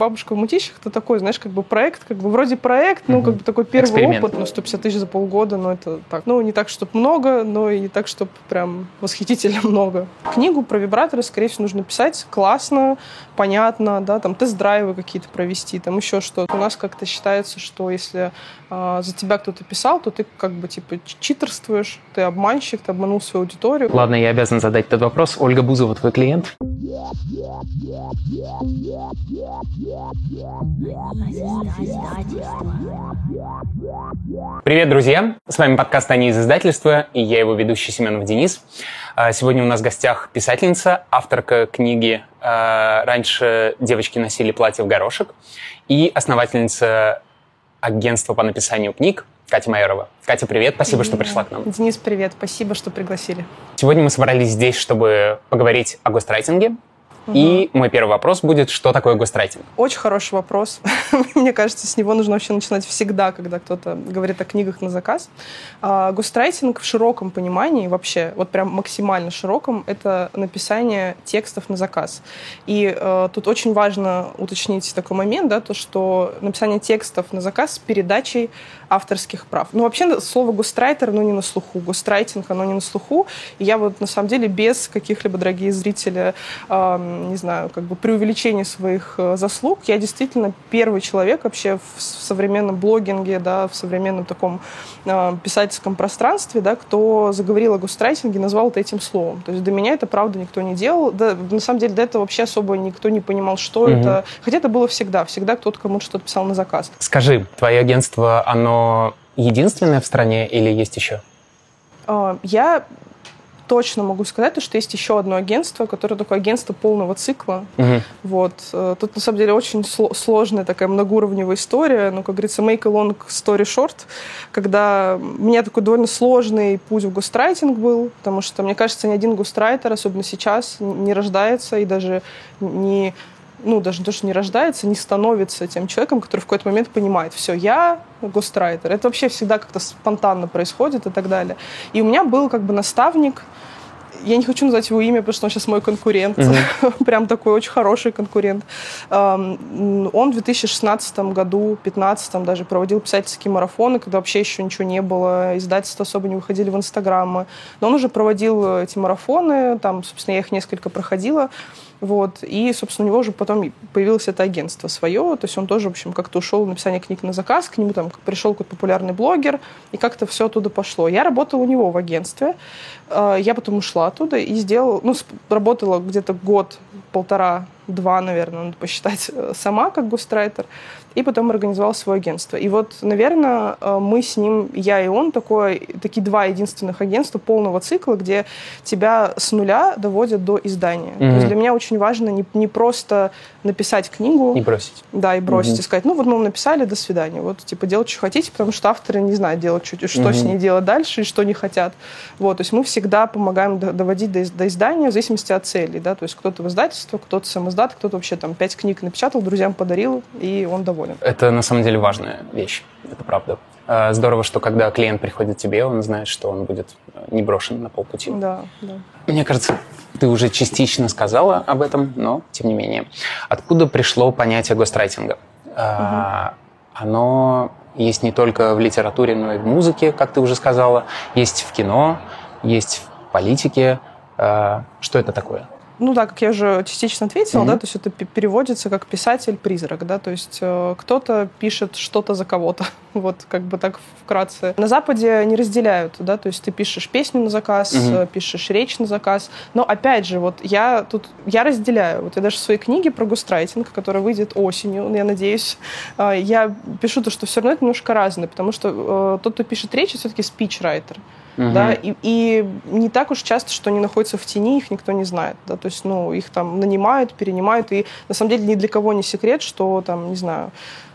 Бабушка в мутищах это такой, знаешь, как бы проект, как бы вроде проект, ну, как бы такой первый Эксперимент. опыт, ну, 150 тысяч за полгода, но это так. Ну, не так, чтобы много, но и не так, чтобы прям восхитительно много. Книгу про вибраторы, скорее всего, нужно писать классно, понятно, да, там тест-драйвы какие-то провести, там еще что-то. У нас как-то считается, что если а, за тебя кто-то писал, то ты как бы типа читерствуешь, ты обманщик, ты обманул свою аудиторию. Ладно, я обязан задать этот вопрос. Ольга Бузова, твой клиент? Привет, друзья! С вами подкаст «Они из издательства» и я его ведущий Семенов Денис. А, Сегодня у нас в гостях писательница, авторка книги а, «Раньше девочки носили платье в горошек» и основательница агентства по написанию книг Катя Майорова. Катя, привет, спасибо, что пришла к нам. Денис, привет, спасибо, что пригласили. Сегодня мы собрались здесь, чтобы поговорить о гострайтинге. И мой первый вопрос будет, что такое гострайтинг? Очень хороший вопрос. Мне кажется, с него нужно вообще начинать всегда, когда кто-то говорит о книгах на заказ. А, Гострайтинг в широком понимании, вообще, вот прям максимально широком, это написание текстов на заказ. И э, тут очень важно уточнить такой момент, да, то, что написание текстов на заказ с передачей авторских прав. Ну, вообще, слово гострайтер, оно не на слуху. Гострайтинг, оно не на слуху. И я вот, на самом деле, без каких-либо, дорогие зрители, э, не знаю, как бы преувеличения своих э, заслуг, я действительно первый человек вообще в современном блогинге, да, в современном таком э, писательском пространстве, да, кто заговорил о гострайтинге, назвал это этим словом. То есть до меня это, правда, никто не делал. Да, на самом деле, до этого вообще особо никто не понимал, что Мгм. это. Хотя это было всегда. Всегда кто-то кому-то что-то писал на заказ. Скажи, твое агентство, оно единственное в стране или есть еще? Э, Я точно могу сказать, то, что есть еще одно агентство, которое такое агентство полного цикла. Мгм. Вот. Э, Тут, на самом деле, очень сло- сложная такая многоуровневая история. Ну, как говорится, make a long story short. Когда у меня такой довольно сложный путь в гострайтинг был, потому что, мне кажется, ни один гострайтер, особенно сейчас, не рождается и даже не ну, даже не то, что не рождается, не становится тем человеком, который в какой-то момент понимает, все, я гострайтер. Это вообще всегда как-то спонтанно происходит и так далее. И у меня был как бы наставник, я не хочу назвать его имя, потому что он сейчас мой конкурент, прям такой очень хороший конкурент. Он в 2016 году, 2015 даже проводил писательские марафоны, когда вообще еще ничего не было, издательства особо не выходили в Инстаграмы. Но он уже проводил эти марафоны, там, собственно, я их несколько проходила. Вот. И, собственно, у него уже потом появилось это агентство свое. То есть он тоже, в общем, как-то ушел в написание книг на заказ. К нему там пришел какой-то популярный блогер, и как-то все оттуда пошло. Я работала у него в агентстве. Э, Я потом ушла оттуда и сделала... Ну, работала где-то год, полтора, два, наверное, надо посчитать, э, сама как гострайтер. И потом организовала свое агентство. И вот, наверное, э, мы с ним, я и он, такое, такие два единственных агентства полного цикла, где тебя с нуля доводят до издания. То Мгм. есть для меня очень важно не, не просто написать книгу, Не бросить. да, и бросить, Мгм. и сказать, ну вот мы вам написали, до свидания. Вот, типа, делать, что хотите, потому что авторы не знают делать, что, что с ней делать дальше и что не хотят. Вот, то есть мы всегда помогаем до- доводить до, до издания в зависимости от целей, да, то есть кто-то в издательство, кто-то сам издат, кто-то вообще там пять книг напечатал, друзьям подарил, и он доволен. Это на самом деле важная вещь, это правда. Э, Здорово, что когда клиент приходит к тебе, он знает, что он будет э, не брошен на полпути. Да, да. Мне кажется, ты уже частично сказала об этом, но тем не менее. Откуда пришло понятие гострайтинга? А, Оно есть не только в литературе, но и в музыке, как ты уже сказала, есть в кино, есть в политике. А, Что это такое? Ну да, как я уже частично ответила, Мгм. да, то есть это пе- переводится как писатель-призрак, да, то есть э, кто-то пишет что-то за кого-то, вот как бы так вкратце. На Западе не разделяют, да, то есть ты пишешь песню на заказ, э, пишешь речь на заказ, но опять же, вот я тут, я разделяю, вот я даже в своей книге про густрайтинг, которая выйдет осенью, я надеюсь, э, я пишу то, что все равно это немножко разное, потому что э, тот, кто пишет речь, все-таки спичрайтер, Мгм. да, и, и не так уж часто, что они находятся в тени, их никто не знает, да, то есть, ну, их там нанимают, перенимают, и на самом деле ни для кого не секрет, что там, не знаю,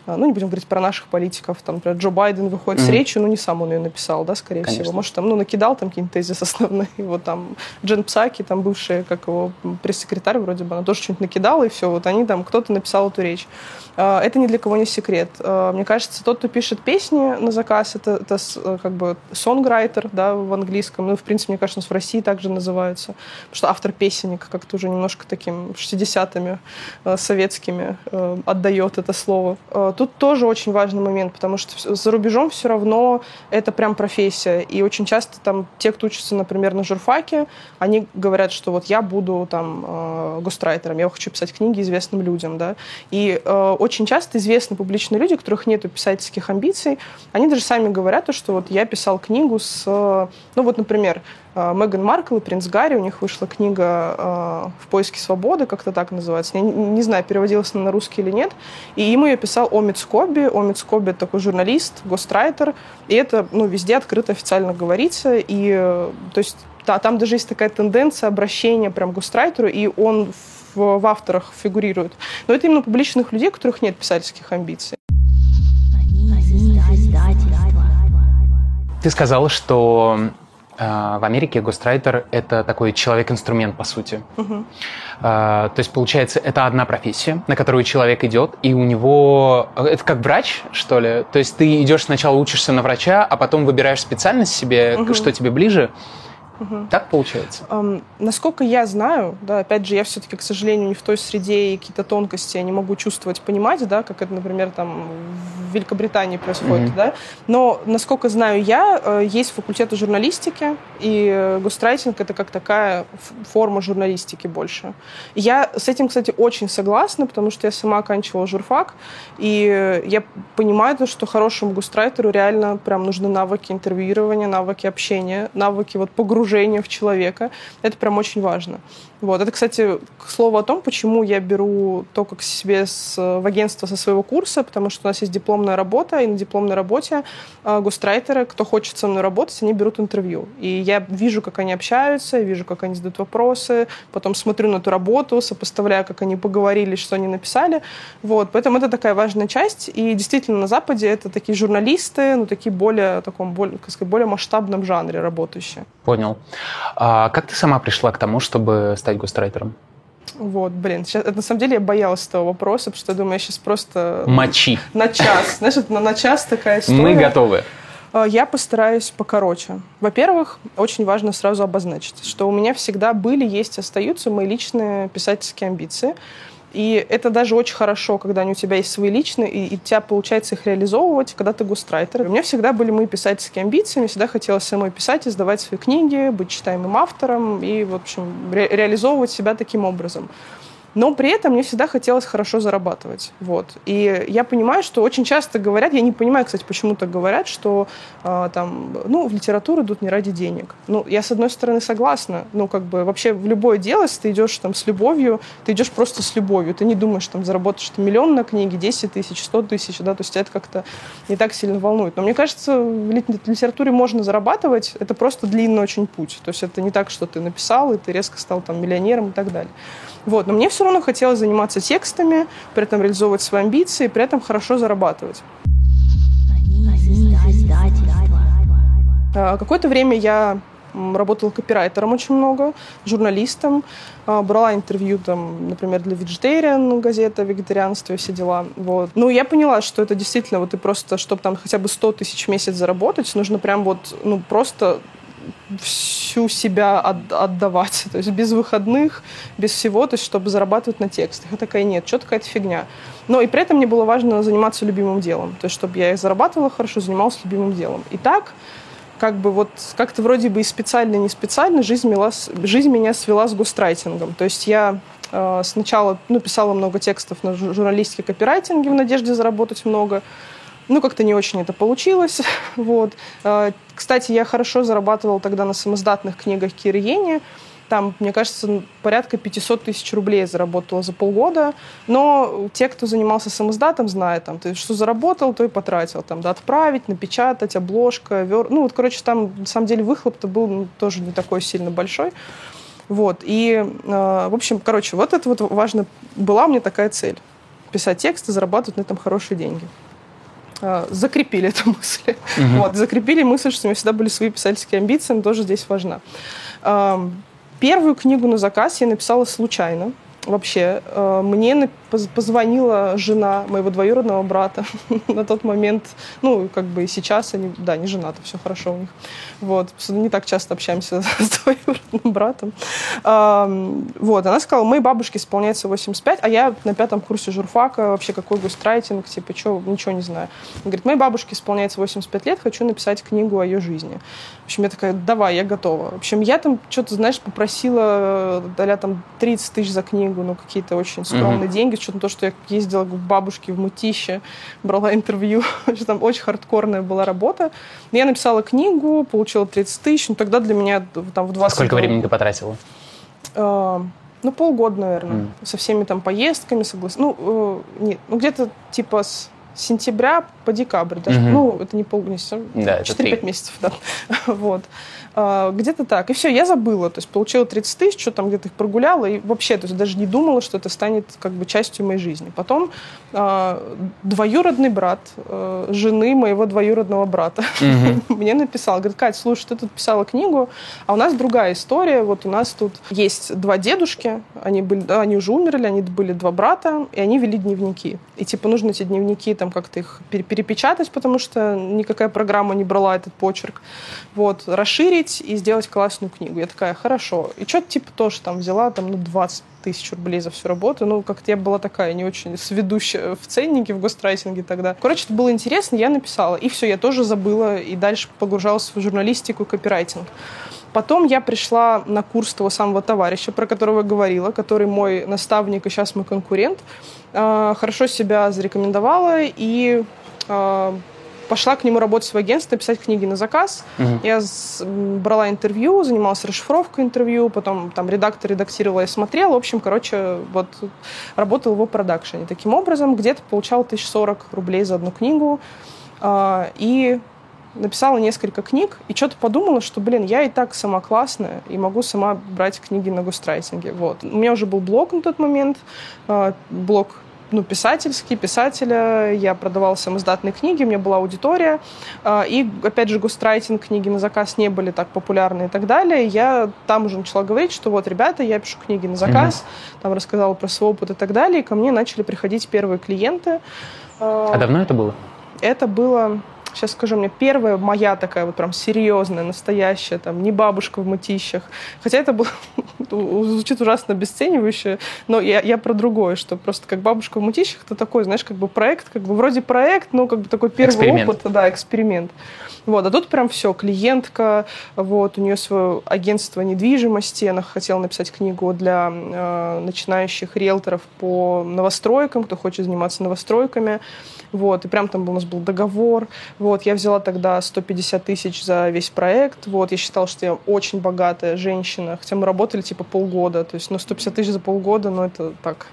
ну, не будем говорить про наших политиков, там, например, Джо Байден выходит mm-hmm. с речью, ну, не сам он ее написал, да, скорее Конечно. всего. Может, там, ну, накидал там какие-нибудь тезисы основные. Вот там Джен Псаки, там бывшая, как его пресс-секретарь вроде бы, она тоже что-нибудь накидала, и все. Вот они там, кто-то написал эту речь. А, это ни для кого не секрет. А, мне кажется, тот, кто пишет песни на заказ, это, это э, как бы сонграйтер, да, в английском. Ну, в принципе, мне кажется, в России также называются. Потому что автор песенник как-то уже немножко таким 60-ми э, советскими э, отдает это слово. Тут тоже очень важный момент, потому что за рубежом все равно это прям профессия. И очень часто там те, кто учится, например, на журфаке, они говорят, что вот я буду там гострайтером, я хочу писать книги известным людям, да. И очень часто известны публичные люди, у которых нет писательских амбиций, они даже сами говорят, что вот я писал книгу с... Ну вот, например, э, Меган Маркл и принц Гарри, у них вышла книга э, «В поиске свободы», как-то так называется. Я не, знаю, переводилась она на русский или нет. И им ее писал Омид Скобби. Омид Скобби — такой журналист, гострайтер. И это ну, везде открыто официально говорится. И, э, то есть, да, там даже есть такая тенденция обращения прям к гострайтеру, и он в, в авторах фигурируют. Но это именно публичных людей, у которых нет писательских амбиций. Ты сказала, что э, в Америке гострайтер — это такой человек-инструмент, по сути. Угу. Э, то есть, получается, это одна профессия, на которую человек идет, и у него... Это как врач, что ли? То есть ты идешь сначала учишься на врача, а потом выбираешь специальность себе, угу. что тебе ближе, Угу. Так получается? Эм, насколько я знаю, да, опять же, я все-таки, к сожалению, не в той среде и какие-то тонкости я не могу чувствовать, понимать, да, как это, например, там в Великобритании происходит, угу. да. Но, насколько знаю я, э, есть факультеты журналистики, и гострайтинг это как такая форма журналистики больше. Я с этим, кстати, очень согласна, потому что я сама оканчивала журфак, и я понимаю, что хорошему гострайтеру реально прям нужны навыки интервьюирования, навыки общения, навыки вот погружения погружение в человека. Это прям очень важно. Вот. Это, кстати, к слову о том, почему я беру то, как себе с, в агентство со своего курса, потому что у нас есть дипломная работа, и на дипломной работе э, гострайтеры, кто хочет со мной работать, они берут интервью. И я вижу, как они общаются, вижу, как они задают вопросы, потом смотрю на эту работу, сопоставляю, как они поговорили, что они написали. Вот. Поэтому это такая важная часть. И действительно, на Западе это такие журналисты, ну, такие более, таком, более, сказать, более масштабном жанре работающие. Понял. А как ты сама пришла к тому, чтобы стать гострайтером? Вот, блин, сейчас, на самом деле я боялась этого вопроса, потому что я думаю, я сейчас просто... Мочи. На час. Знаешь, это на час такая история. Мы готовы. А, я постараюсь покороче. Во-первых, очень важно сразу обозначить, что у меня всегда были, есть, остаются мои личные писательские амбиции. И это даже очень хорошо, когда они у тебя есть свои личные, и, и тебя получается их реализовывать, когда ты густрайтер. У меня всегда были мои писательские амбиции, мне всегда хотелось самой писать, издавать свои книги, быть читаемым автором и, в общем, ре- реализовывать себя таким образом. Но при этом мне всегда хотелось хорошо зарабатывать. Вот. И я понимаю, что очень часто говорят, я не понимаю, кстати, почему так говорят, что э, там, ну, в литературу идут не ради денег. Ну, я, с одной стороны, согласна. Ну, как бы, вообще в любое дело, если ты идешь там с любовью, ты идешь просто с любовью. Ты не думаешь, там, заработаешь ты миллион на книге, 10 тысяч, 100 тысяч, да, то есть это как-то не так сильно волнует. Но мне кажется, в литературе можно зарабатывать, это просто длинный очень путь. То есть это не так, что ты написал, и ты резко стал там миллионером и так далее. Вот. Но мне все равно хотелось заниматься текстами, при этом реализовывать свои амбиции, при этом хорошо зарабатывать. А, какое-то время я работала копирайтером очень много, журналистом, а, брала интервью, там, например, для Vegetarian, газета «Вегетарианство» и все дела. Вот. Ну, я поняла, что это действительно, вот и просто, чтобы там хотя бы 100 тысяч в месяц заработать, нужно прям вот, ну, просто всю себя от, отдавать, то есть без выходных, без всего, то есть чтобы зарабатывать на текстах. Я такая, нет, что какая-то фигня. Но и при этом мне было важно заниматься любимым делом, то есть чтобы я зарабатывала хорошо, занималась любимым делом. И так, как бы вот как-то вроде бы и специально, и не специально жизнь, мила, жизнь меня свела с гострайтингом. То есть я э, сначала ну, писала много текстов на журналистике копирайтинге в надежде заработать много, ну, как-то не очень это получилось. Вот. А, кстати, я хорошо зарабатывала тогда на самоздатных книгах Кириени. Там, мне кажется, порядка 500 тысяч рублей заработала за полгода. Но те, кто занимался самоздатом, знают, там, ты что заработал, то и потратил. Там, да, отправить, напечатать, обложка, вер... Ну, вот, короче, там, на самом деле, выхлоп-то был ну, тоже не такой сильно большой. Вот. И, э, в общем, короче, вот это вот важно. Была меня такая цель. писать тексты, зарабатывать на этом хорошие деньги. А, закрепили эту мысль. Угу. Вот, закрепили мысль, что у меня всегда были свои писательские амбиции, но тоже здесь важна. Первую книгу на заказ я написала случайно вообще. Э, мне позвонила жена моего двоюродного брата на тот момент, ну, как бы и сейчас они, да, не женаты, все хорошо у них. Вот, не так часто общаемся с двоюродным братом. Вот, она сказала, моей бабушке исполняется 85, а я на пятом курсе журфака, вообще какой густрайтинг, типа, что, ничего не знаю. Она говорит, моей бабушке исполняется 85 лет, хочу написать книгу о ее жизни. В общем, я такая, давай, я готова. В общем, я там что-то, знаешь, попросила, даля там 30 тысяч за книгу, ну, какие-то очень скромные mm-hmm. деньги, что-то то, что я ездила к бабушке в Мутище, брала интервью, там очень хардкорная была работа. Я написала книгу, получила 30 тысяч, ну, тогда для меня там в 20 Сколько времени ты потратила? Э, ну, полгода, наверное, mm. со всеми там поездками, соглас... Ну, э, нет, ну, где-то типа с сентября по декабрь даже. Mm-hmm. Ну, это не полмесяца, да, 4-5 месяцев, да. вот. А, где-то так. И все, я забыла. То есть получила 30 тысяч, что там где-то их прогуляла, и вообще то есть даже не думала, что это станет как бы частью моей жизни. Потом э, двоюродный брат э, жены моего двоюродного брата угу. мне написал, говорит, Кать, слушай, ты тут писала книгу, а у нас другая история. Вот у нас тут есть два дедушки, они, были, они уже умерли, они были два брата, и они вели дневники. И типа нужно эти дневники там как-то их перепечатать, потому что никакая программа не брала этот почерк. Вот, расширить открыть и сделать классную книгу. Я такая, хорошо. И что-то типа тоже там взяла там, ну, 20 тысяч рублей за всю работу. Ну, как-то я была такая не очень сведущая в ценнике, в гострайтинге тогда. Короче, это было интересно, я написала. И все, я тоже забыла и дальше погружалась в журналистику и копирайтинг. Потом я пришла на курс того самого товарища, про которого я говорила, который мой наставник и сейчас мой конкурент. А, хорошо себя зарекомендовала и а, пошла к нему работать в агентство, писать книги на заказ. Угу. Я брала интервью, занималась расшифровкой интервью, потом там редактор редактировала и смотрела. В общем, короче, вот работал в продакшене. Таким образом, где-то получал 1040 рублей за одну книгу. А, и написала несколько книг и что-то подумала, что, блин, я и так сама классная и могу сама брать книги на густрайтинге. Вот. У меня уже был блог на тот момент, а, блог ну, писательский, писателя, я продавала самоздатные книги, у меня была аудитория, а, и, опять же, густрайтинг, книги на заказ не были так популярны и так далее. Я там уже начала говорить, что вот, ребята, я пишу книги на заказ, mm-hmm. там рассказала про свой опыт и так далее, и ко мне начали приходить первые клиенты. А давно это было? Это было сейчас скажу, мне первая моя такая вот прям серьезная, настоящая, там, не бабушка в мытищах. Хотя это было, звучит ужасно обесценивающе, но я, я про другое, что просто как бабушка в мытищах, это такой, знаешь, как бы проект, как бы вроде проект, но как бы такой первый эксперимент. опыт, да, эксперимент. Вот, а тут прям все, клиентка, вот, у нее свое агентство недвижимости, она хотела написать книгу для э, начинающих риэлторов по новостройкам, кто хочет заниматься новостройками, вот, и прям там у нас был договор, вот, я взяла тогда 150 тысяч за весь проект, вот, я считала, что я очень богатая женщина, хотя мы работали типа полгода, то есть, ну, 150 тысяч за полгода, ну, это так,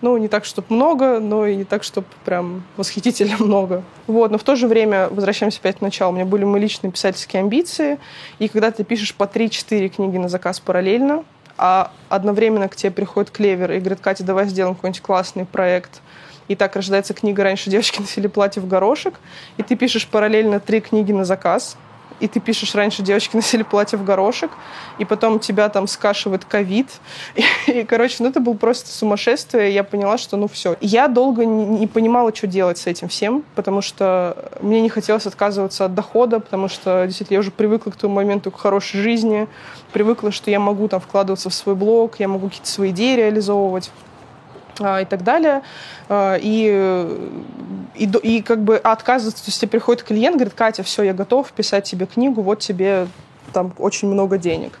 ну, не так, чтобы много, но и не так, чтобы прям восхитительно много. Вот, но в то же время, возвращаемся опять к началу, у меня были мои личные писательские амбиции, и когда ты пишешь по 3-4 книги на заказ параллельно, а одновременно к тебе приходит клевер и говорит, Катя, давай сделаем какой-нибудь классный проект, и так рождается книга «Раньше девочки носили платье в горошек», и ты пишешь параллельно три книги на заказ, и ты пишешь, раньше девочки носили платье в горошек, и потом тебя там скашивает ковид. И, короче, ну это было просто сумасшествие, и я поняла, что ну все. Я долго не понимала, что делать с этим всем, потому что мне не хотелось отказываться от дохода, потому что действительно я уже привыкла к тому моменту к хорошей жизни, привыкла, что я могу там вкладываться в свой блог, я могу какие-то свои идеи реализовывать. А, и так далее. А, и, и, и как бы отказываться, то есть тебе приходит клиент, говорит, Катя, все, я готов писать тебе книгу, вот тебе там очень много денег.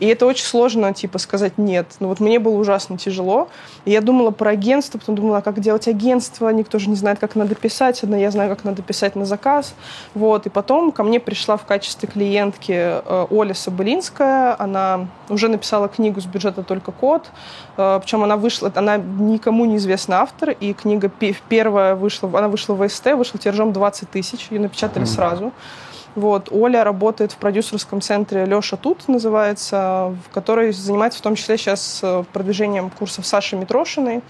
И это очень сложно, типа, сказать нет. Ну вот мне было ужасно тяжело. И я думала про агентство, потом думала, как делать агентство. Никто же не знает, как надо писать. Одна я знаю, как надо писать на заказ. Вот. И потом ко мне пришла в качестве клиентки э, Оля Соболинская. Она уже написала книгу с бюджета «Только код». Э, Причем она вышла, она никому неизвестный автор. И книга первая вышла, она вышла в СТ, вышла тиражом 20 тысяч. Ее напечатали сразу. Вот. Оля работает в продюсерском центре «Леша тут» называется, в который занимается в том числе сейчас э, продвижением курсов Саши Митрошиной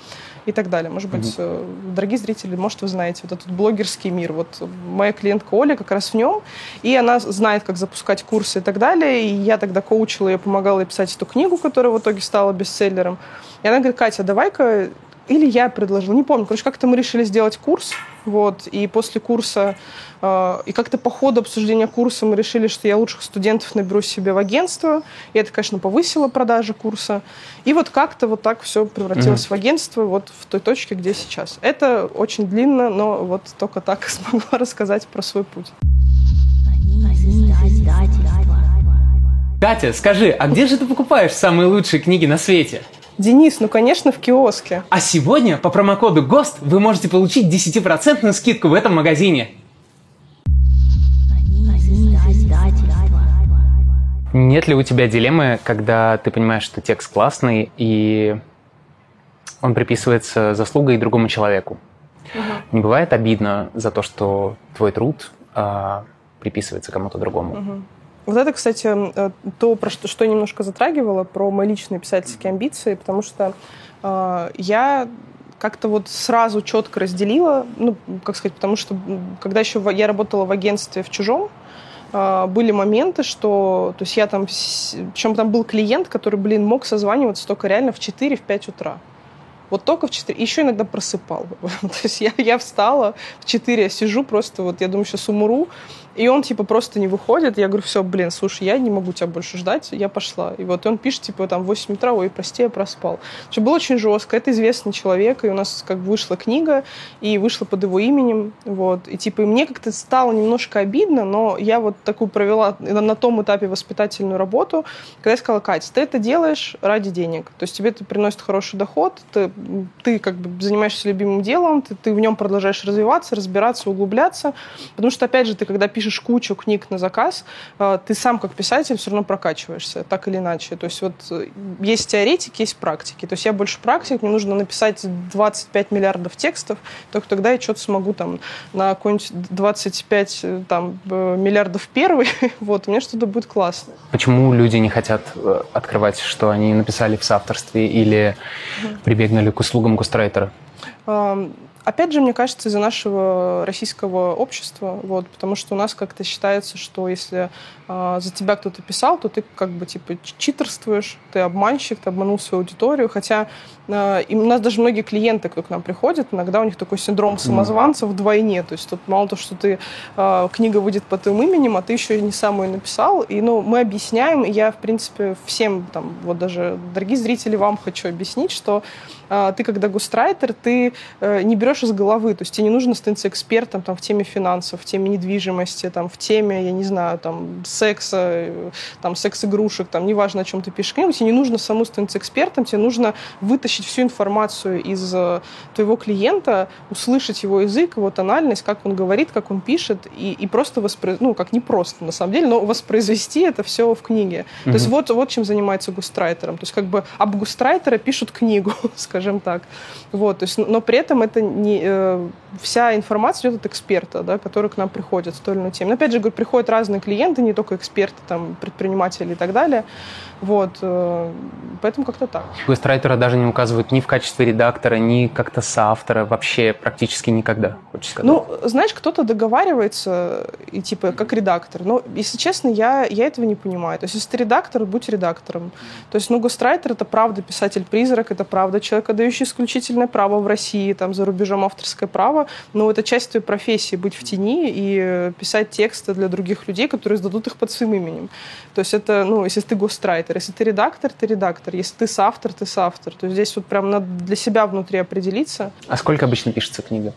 и так далее. Может быть, mm-hmm. дорогие зрители, может, вы знаете вот этот блогерский мир. Вот моя клиентка Оля как раз в нем, и она знает, как запускать курсы и так далее. И я тогда коучила ее, помогала ей писать эту книгу, которая в итоге стала бестселлером. И она говорит, Катя, давай-ка или я предложила, не помню. Короче, как-то мы решили сделать курс, вот, и после курса, э, и как-то по ходу обсуждения курса мы решили, что я лучших студентов наберу себе в агентство, и это, конечно, повысило продажи курса. И вот как-то вот так все превратилось mm-hmm. в агентство вот в той точке, где сейчас. Это очень длинно, но вот только так смогла рассказать про свой путь. Катя, скажи, а где же ты покупаешь самые лучшие книги на свете? Денис, ну, конечно, в киоске. А сегодня по промокоду ГОСТ вы можете получить 10% скидку в этом магазине. Нет ли у тебя дилеммы, когда ты понимаешь, что текст классный, и он приписывается заслугой другому человеку? Угу. Не бывает обидно за то, что твой труд а, приписывается кому-то другому? Угу. Вот это, кстати, э, то, про что, что я немножко затрагивала, про мои личные писательские амбиции, потому что э, я как-то вот сразу четко разделила, ну, как сказать, потому что когда еще я работала в агентстве в «Чужом», э, были моменты, что, то есть я там, причем там был клиент, который, блин, мог созваниваться только реально в 4-5 утра. Вот только в 4. Еще иногда просыпал. То есть я, я встала в 4, я сижу просто, вот я думаю, сейчас умру. И он, типа, просто не выходит. Я говорю, все, блин, слушай, я не могу тебя больше ждать, я пошла. И вот он пишет, типа, там, в 8 утра, ой, прости, я проспал. Что было очень жестко. Это известный человек, и у нас как бы вышла книга, и вышла под его именем, вот. И, типа, и мне как-то стало немножко обидно, но я вот такую провела на том этапе воспитательную работу, когда я сказала, Катя, ты это делаешь ради денег. То есть тебе это приносит хороший доход, ты, ты как бы занимаешься любимым делом, ты, ты в нем продолжаешь развиваться, разбираться, углубляться. Потому что, опять же, ты когда пишешь пишешь кучу книг на заказ, э, ты сам как писатель все равно прокачиваешься, так или иначе. То есть вот э, есть теоретики, есть практики. То есть я больше практик, мне нужно написать 25 миллиардов текстов, только тогда я что-то смогу там на какой-нибудь 25 э, там, миллиардов первый, вот, у меня что-то будет классно. Почему люди не хотят открывать, что они написали в соавторстве или прибегнули к услугам густрайтера? Опять же, мне кажется, из-за нашего российского общества, вот, потому что у нас как-то считается, что если э, за тебя кто-то писал, то ты как бы типа читерствуешь, ты обманщик, ты обманул свою аудиторию, хотя э, и у нас даже многие клиенты, кто к нам приходят, иногда у них такой синдром самозванца вдвойне, то есть тут мало того, что ты э, книга выйдет под твоим именем, а ты еще не сам ее написал, и ну мы объясняем, и я в принципе всем там вот даже дорогие зрители вам хочу объяснить, что ты когда густрайтер, ты э, не берешь из головы, то есть тебе не нужно становиться экспертом там, в теме финансов, в теме недвижимости, там, в теме, я не знаю, там, секса, там, секс-игрушек, там, неважно, о чем ты пишешь книгу, тебе не нужно саму становиться экспертом, тебе нужно вытащить всю информацию из э, твоего клиента, услышать его язык, его тональность, как он говорит, как он пишет, и, и просто воспроизвести, ну, как не просто, на самом деле, но воспроизвести это все в книге. Mm-hmm. То есть вот, вот чем занимается густрайтером. То есть как бы об густрайтера пишут книгу, скажем так. Вот, то есть, но при этом это не, э, вся информация идет от эксперта, да, который к нам приходит с той или иной темой. Но опять же, говорю, приходят разные клиенты, не только эксперты, там, предприниматели и так далее. Вот, э, поэтому как-то так. Гострайтера даже не указывают ни в качестве редактора, ни как-то соавтора, вообще практически никогда, хочешь сказать. Ну, знаешь, кто-то договаривается, и типа, как редактор. Но, если честно, я, я этого не понимаю. То есть, если ты редактор, будь редактором. То есть, ну, гострайтер — это правда писатель-призрак, это правда человек, дающий исключительное право в России, там, за рубежом авторское право, но это часть твоей профессии — быть в тени и писать тексты для других людей, которые сдадут их под своим именем. То есть, это, ну, если ты гострайтер. Если ты редактор, ты редактор. Если ты соавтор, ты соавтор. То есть здесь вот прям надо для себя внутри определиться. А сколько обычно пишется книга?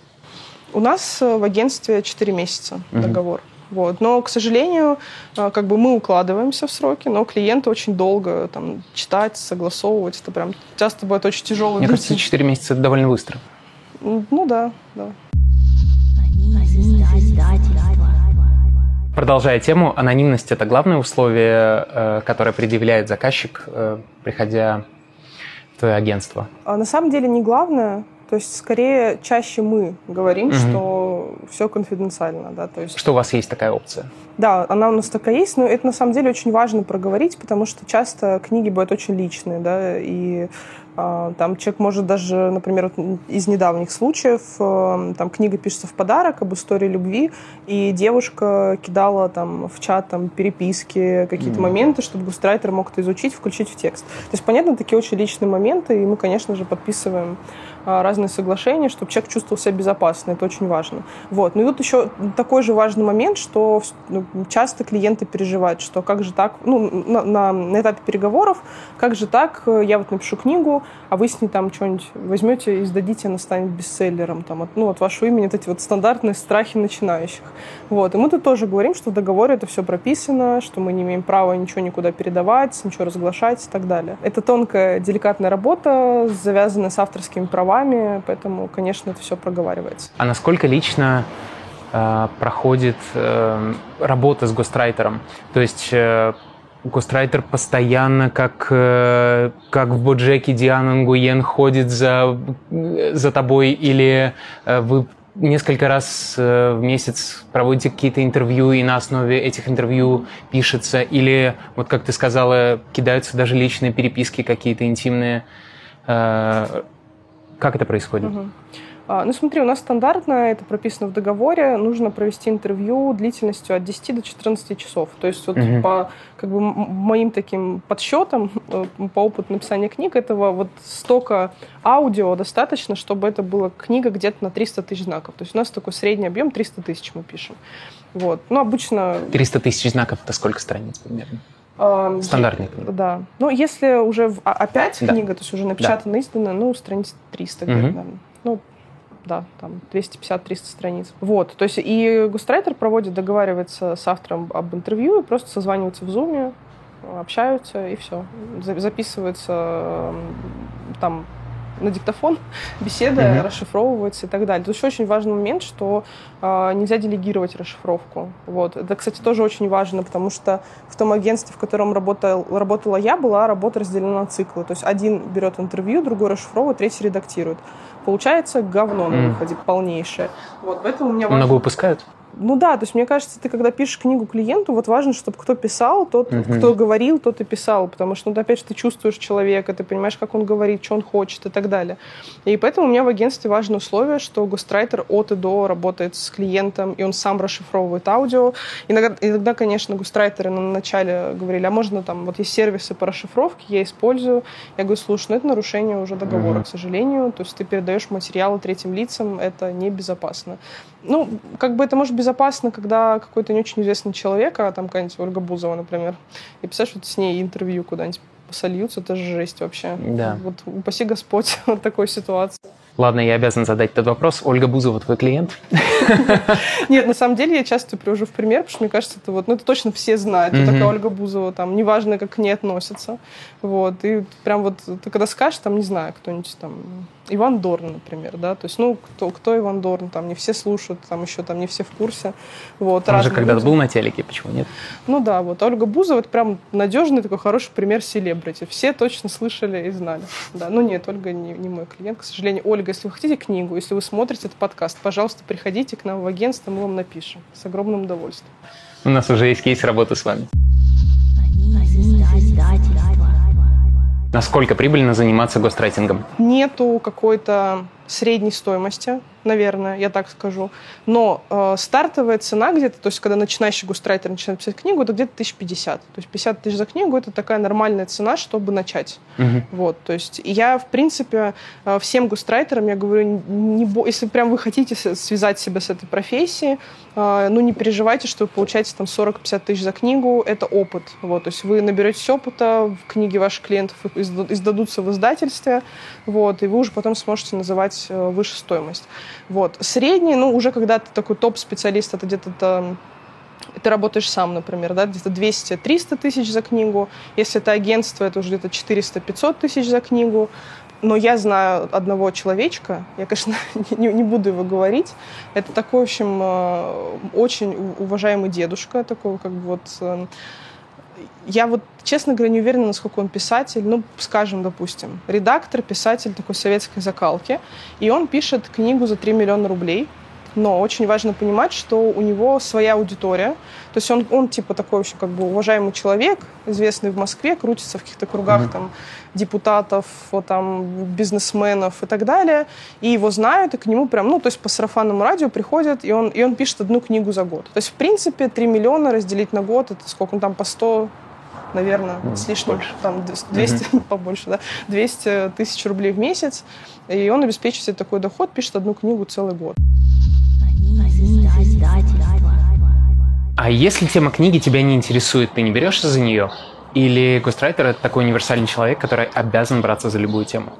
У нас э, в агентстве 4 месяца угу. договор. Вот. Но, к сожалению, э, как бы мы укладываемся в сроки, но клиенты очень долго там, читать, согласовывать. Это прям часто бывает очень тяжело. Мне кажется, 4 месяца это довольно быстро. Ну да, да. Продолжая тему, анонимность – это главное условие, э, которое предъявляет заказчик, э, приходя в твое агентство? А на самом деле не главное. То есть, скорее, чаще мы говорим, угу. что все конфиденциально. Да? То есть... Что у вас есть такая опция? Да, она у нас такая есть, но это на самом деле очень важно проговорить, потому что часто книги бывают очень личные, да, и а, там человек может даже, например, из недавних случаев, э, там книга пишется в подарок об истории любви, и девушка кидала там в чат там переписки, какие-то mm-hmm. моменты, чтобы густрайтер мог это изучить, включить в текст. То есть, понятно, такие очень личные моменты, и мы, конечно же, подписываем разные соглашения, чтобы человек чувствовал себя безопасно. Это очень важно. Вот. Ну и тут еще такой же важный момент, что ну, часто клиенты переживают, что как же так, ну, на, на, на этапе переговоров, как же так, я вот напишу книгу, а вы с ней там что-нибудь возьмете и сдадите, она станет бестселлером, там, от, ну, от вашего имени, вот эти вот стандартные страхи начинающих. Вот. И мы тут тоже говорим, что в договоре это все прописано, что мы не имеем права ничего никуда передавать, ничего разглашать и так далее. Это тонкая, деликатная работа, завязанная с авторскими правами, поэтому, конечно, это все проговаривается. А насколько лично э, проходит э, работа с гострайтером? То есть э, Гострайтер постоянно, как, э, как в Боджеке Диана Нгуен ходит за, за тобой, или э, вы несколько раз э, в месяц проводите какие-то интервью, и на основе этих интервью пишется, или, вот как ты сказала, кидаются даже личные переписки какие-то интимные. Как это происходит? Угу. А, ну, смотри, у нас стандартно, это прописано в договоре, нужно провести интервью длительностью от 10 до 14 часов. То есть вот угу. по как бы, моим таким подсчетам, э, по опыту написания книг, этого вот столько аудио достаточно, чтобы это была книга где-то на 300 тысяч знаков. То есть у нас такой средний объем 300 тысяч мы пишем. Вот. Ну, обычно... 300 тысяч знаков — это сколько страниц примерно? Стандартная книга. Да. Ну, если уже в, опять да. книга, то есть уже напечатана, да. издана, ну, страниц 300 угу. наверное. Ну, да, там 250-300 страниц. Вот, то есть и густрайтер проводит, договаривается с автором об интервью просто созванивается в зуме, общаются и все. Записывается там на диктофон беседа mm-hmm. расшифровывается и так далее. Тут еще очень важный момент, что э, нельзя делегировать расшифровку. Вот. Это, кстати, тоже очень важно, потому что в том агентстве, в котором работал, работала я, была работа разделена на циклы. То есть один берет интервью, другой расшифровывает, третий редактирует. Получается говно на выходе mm. полнейшее. Вот, поэтому у меня важно... Много выпускают? Ну да, то есть мне кажется, ты когда пишешь книгу клиенту, вот важно, чтобы кто писал, тот, uh кто говорил, тот и писал, потому что, ну, опять же, ты чувствуешь человека, ты понимаешь, как он говорит, что он хочет и так далее. И поэтому у меня в агентстве важное условие, что гострайтер от и до работает с клиентом, и он сам расшифровывает аудио. Иногда, иногда конечно, гострайтеры на начале говорили, а можно там, вот есть сервисы по расшифровке, я использую. Я говорю, слушай, ну это нарушение уже договора, uh к сожалению, то есть ты передаешь материалы третьим лицам, это небезопасно. Ну, как бы это может безопасно, когда какой-то не очень известный человек, а там какая-нибудь Ольга Бузова, например, и писаешь вот с ней интервью куда-нибудь сольются, это же жесть вообще. Да. Вот упаси Господь от такой ситуации. Ладно, я обязан задать этот вопрос. Ольга Бузова, твой клиент? Нет, на самом деле я часто привожу в пример, потому что мне кажется, это вот, ну это точно все знают, mm-hmm. такая Ольга Бузова, там, неважно, как к ней относятся. Вот, и прям вот ты когда скажешь, там, не знаю, кто-нибудь там, Иван Дорн, например, да, то есть, ну, кто, кто Иван Дорн, там, не все слушают, там, еще там не все в курсе, вот. Он же когда-то был на телеке, почему нет? Ну да, вот, Ольга Бузова, это прям надежный такой хороший пример селебрити, все точно слышали и знали, да, ну нет, Ольга не, не мой клиент, к сожалению, Ольга, если вы хотите книгу, если вы смотрите этот подкаст, пожалуйста, приходите к нам в агентство, мы вам напишем, с огромным удовольствием. У нас уже есть кейс работы с вами. Насколько прибыльно заниматься гострайтингом? Нету какой-то средней стоимости наверное, я так скажу. Но э, стартовая цена где-то, то есть когда начинающий густрайтер начинает писать книгу, это где-то 1050. То есть 50 тысяч за книгу – это такая нормальная цена, чтобы начать. Угу. Вот, то есть я, в принципе, э, всем густрайтерам я говорю, не если прям вы хотите связать себя с этой профессией, э, ну не переживайте, что вы получаете там 40-50 тысяч за книгу, это опыт. Вот, то есть вы наберетесь опыта, в книге ваших клиентов издадутся в издательстве, вот, и вы уже потом сможете называть э, выше стоимость. Вот. Средний, ну, уже когда ты такой топ-специалист, это где-то там ты работаешь сам, например, да, где-то 200-300 тысяч за книгу. Если это агентство, это уже где-то 400-500 тысяч за книгу. Но я знаю одного человечка, я, конечно, не, не буду его говорить. Это такой, в общем, э, очень уважаемый дедушка, такой как бы вот э, я вот, честно говоря, не уверена, насколько он писатель. Ну, скажем, допустим, редактор, писатель такой советской закалки. И он пишет книгу за 3 миллиона рублей. но очень важно понимать, что у него своя аудитория. То есть он, он типа такой вообще как бы уважаемый человек, известный в Москве, крутится в каких-то кругах mm-hmm. там депутатов, вот, там, бизнесменов и так далее. И его знают, и к нему прям, ну, то есть по сарафанному радио приходят, и он, и он пишет одну книгу за год. То есть, в принципе, 3 миллиона разделить на год, это сколько он там, по 100 наверное, mm, с лишним, больше. там 200, mm-hmm. побольше, да, 200 тысяч рублей в месяц, и он обеспечивает себе такой доход, пишет одну книгу целый год. А если тема книги тебя не интересует, ты не берешься за нее? Или гострайтер — это такой универсальный человек, который обязан браться за любую тему?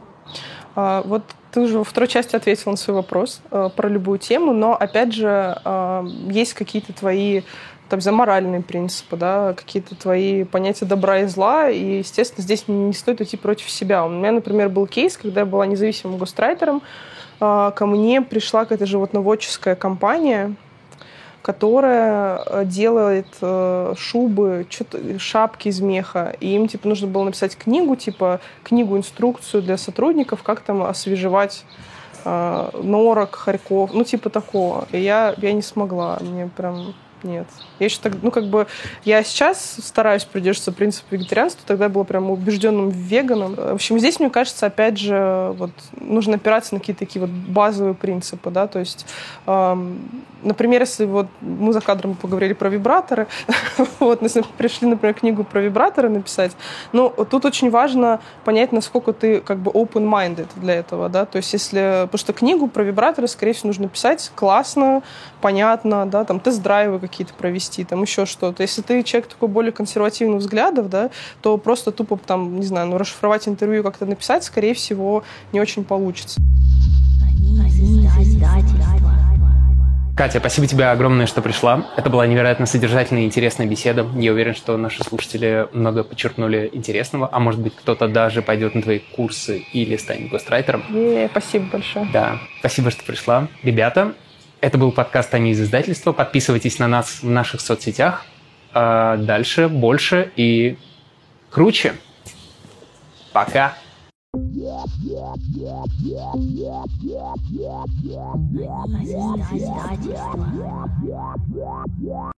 А, вот ты уже во второй части ответил на свой вопрос э, про любую тему, но, опять же, э, есть какие-то твои там, за моральные принципы, да, какие-то твои понятия добра и зла, и, естественно, здесь не стоит идти против себя. У меня, например, был кейс, когда я была независимым гострайтером, э, ко мне пришла какая-то животноводческая компания, которая э, делает э, шубы, шапки из меха. И им, типа, нужно было написать книгу, типа, книгу-инструкцию для сотрудников, как там освежевать э, норок, хорьков, ну, типа такого. И я, я не смогла. Мне прям нет. Я еще так, ну, как бы, я сейчас стараюсь придерживаться принципа вегетарианства, тогда была прям убежденным веганом. В общем, здесь, мне кажется, опять же, вот, нужно опираться на какие-то такие вот базовые принципы, да, то есть, эм, например, если вот мы за кадром поговорили про вибраторы, вот, если пришли, например, книгу про вибраторы написать, ну, тут очень важно понять, насколько ты, как бы, open-minded для этого, да, то есть, если, потому что книгу про вибраторы, скорее всего, нужно писать классно, понятно, да, там, тест-драйвы какие-то провести, там еще что-то. Если ты человек такой более консервативных взглядов, да, то просто тупо там, не знаю, ну, расшифровать интервью как-то написать, скорее всего, не очень получится. Катя, спасибо тебе огромное, что пришла. Это была невероятно содержательная и интересная беседа. Я уверен, что наши слушатели много подчеркнули интересного, а может быть, кто-то даже пойдет на твои курсы или станет гострайтером. Е, спасибо большое. Да, спасибо, что пришла. Ребята, это был подкаст «Они из издательства». Подписывайтесь на нас в наших соцсетях. А дальше больше и круче. Пока.